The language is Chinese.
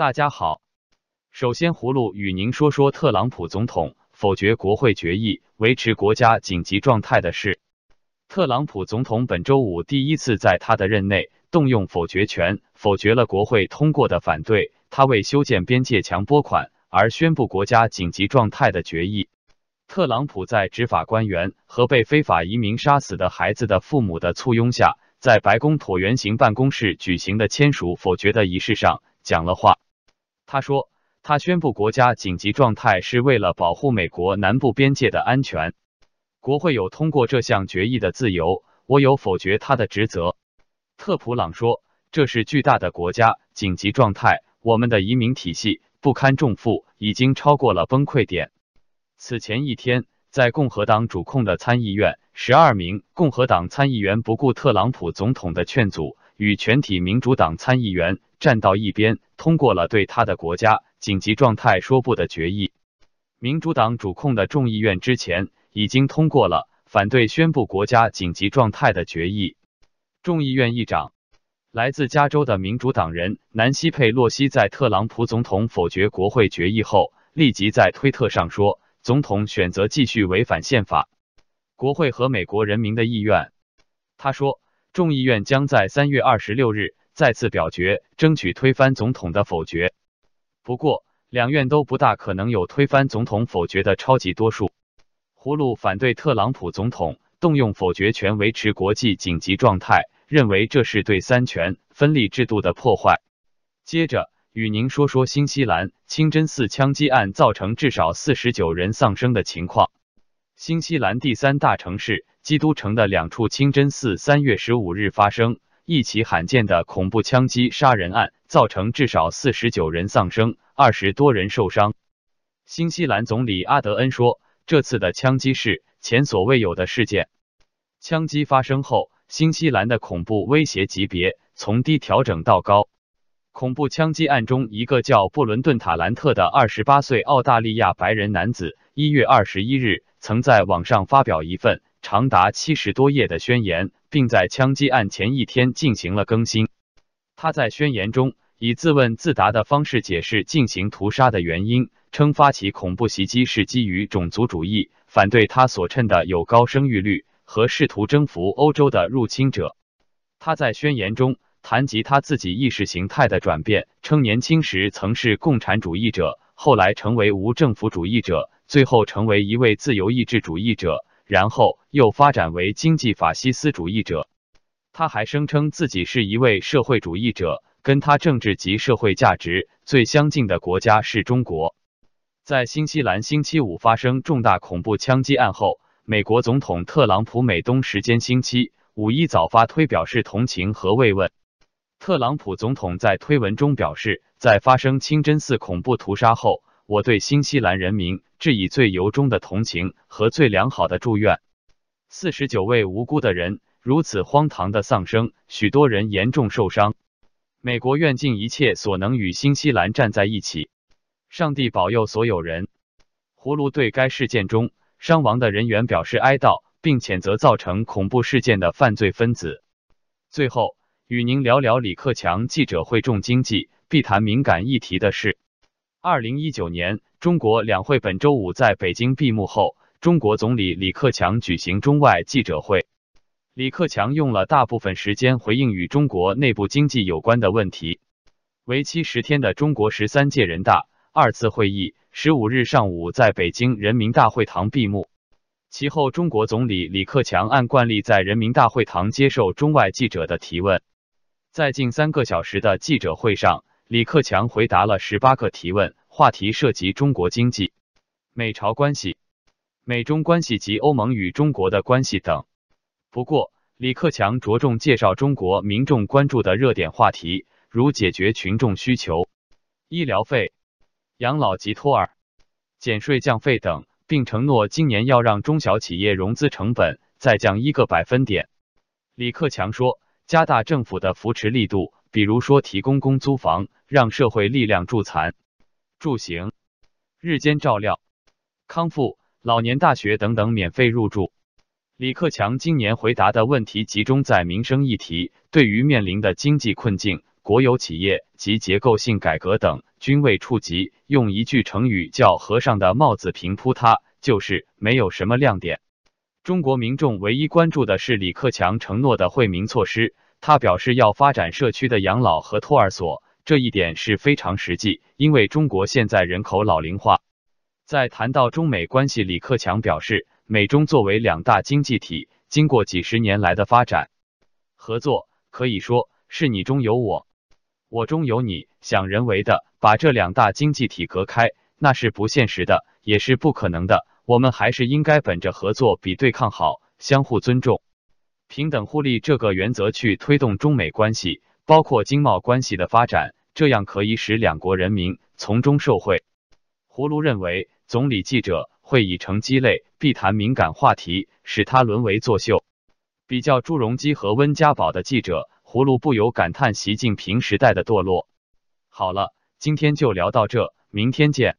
大家好，首先葫芦与您说说特朗普总统否决国会决议，维持国家紧急状态的事。特朗普总统本周五第一次在他的任内动用否决权，否决了国会通过的反对他为修建边界墙拨款而宣布国家紧急状态的决议。特朗普在执法官员和被非法移民杀死的孩子的父母的簇拥下，在白宫椭圆形办公室举行的签署否决的仪式上讲了话。他说，他宣布国家紧急状态是为了保护美国南部边界的安全。国会有通过这项决议的自由，我有否决他的职责。特普朗说，这是巨大的国家紧急状态，我们的移民体系不堪重负，已经超过了崩溃点。此前一天，在共和党主控的参议院，十二名共和党参议员不顾特朗普总统的劝阻，与全体民主党参议员站到一边，通过了对他的国家紧急状态说不的决议。民主党主控的众议院之前已经通过了反对宣布国家紧急状态的决议。众议院议长，来自加州的民主党人南希佩洛西在特朗普总统否决国会决议后，立即在推特上说。总统选择继续违反宪法、国会和美国人民的意愿。他说，众议院将在三月二十六日再次表决，争取推翻总统的否决。不过，两院都不大可能有推翻总统否决的超级多数。葫芦反对特朗普总统动用否决权维持国际紧急状态，认为这是对三权分立制度的破坏。接着。与您说说新西兰清真寺枪击案造成至少四十九人丧生的情况。新西兰第三大城市基督城的两处清真寺三月十五日发生一起罕见的恐怖枪击杀人案，造成至少四十九人丧生，二十多人受伤。新西兰总理阿德恩说，这次的枪击是前所未有的事件。枪击发生后，新西兰的恐怖威胁级别从低调整到高。恐怖枪击案中，一个叫布伦顿·塔兰特的二十八岁澳大利亚白人男子，一月二十一日曾在网上发表一份长达七十多页的宣言，并在枪击案前一天进行了更新。他在宣言中以自问自答的方式解释进行屠杀的原因，称发起恐怖袭击是基于种族主义，反对他所称的有高生育率和试图征服欧洲的入侵者。他在宣言中。谈及他自己意识形态的转变，称年轻时曾是共产主义者，后来成为无政府主义者，最后成为一位自由意志主义者，然后又发展为经济法西斯主义者。他还声称自己是一位社会主义者，跟他政治及社会价值最相近的国家是中国。在新西兰星期五发生重大恐怖枪击案后，美国总统特朗普美东时间星期五一早发推表示同情和慰问。特朗普总统在推文中表示，在发生清真寺恐怖屠杀后，我对新西兰人民致以最由衷的同情和最良好的祝愿。四十九位无辜的人如此荒唐的丧生，许多人严重受伤。美国愿尽一切所能与新西兰站在一起。上帝保佑所有人。葫芦对该事件中伤亡的人员表示哀悼，并谴责造成恐怖事件的犯罪分子。最后。与您聊聊李克强记者会重经济，必谈敏感议题的事。二零一九年中国两会本周五在北京闭幕后，中国总理李克强举行中外记者会。李克强用了大部分时间回应与中国内部经济有关的问题。为期十天的中国十三届人大二次会议十五日上午在北京人民大会堂闭幕。其后，中国总理李克强按惯例在人民大会堂接受中外记者的提问。在近三个小时的记者会上，李克强回答了十八个提问，话题涉及中国经济、美朝关系、美中关系及欧盟与中国的关系等。不过，李克强着重介绍中国民众关注的热点话题，如解决群众需求、医疗费、养老及托儿、减税降费等，并承诺今年要让中小企业融资成本再降一个百分点。李克强说。加大政府的扶持力度，比如说提供公租房，让社会力量助残、助行、日间照料、康复、老年大学等等免费入住。李克强今年回答的问题集中在民生议题，对于面临的经济困境，国有企业及结构性改革等均未触及。用一句成语叫“和尚的帽子平铺他”，就是没有什么亮点。中国民众唯一关注的是李克强承诺的惠民措施。他表示要发展社区的养老和托儿所，这一点是非常实际，因为中国现在人口老龄化。在谈到中美关系，李克强表示，美中作为两大经济体，经过几十年来的发展合作，可以说是你中有我，我中有你。想人为的把这两大经济体隔开，那是不现实的，也是不可能的。我们还是应该本着合作比对抗好，相互尊重。平等互利这个原则去推动中美关系，包括经贸关系的发展，这样可以使两国人民从中受惠。胡卢认为，总理记者会已成鸡肋，必谈敏感话题，使他沦为作秀。比较朱镕基和温家宝的记者，胡卢不由感叹习近平时代的堕落。好了，今天就聊到这，明天见。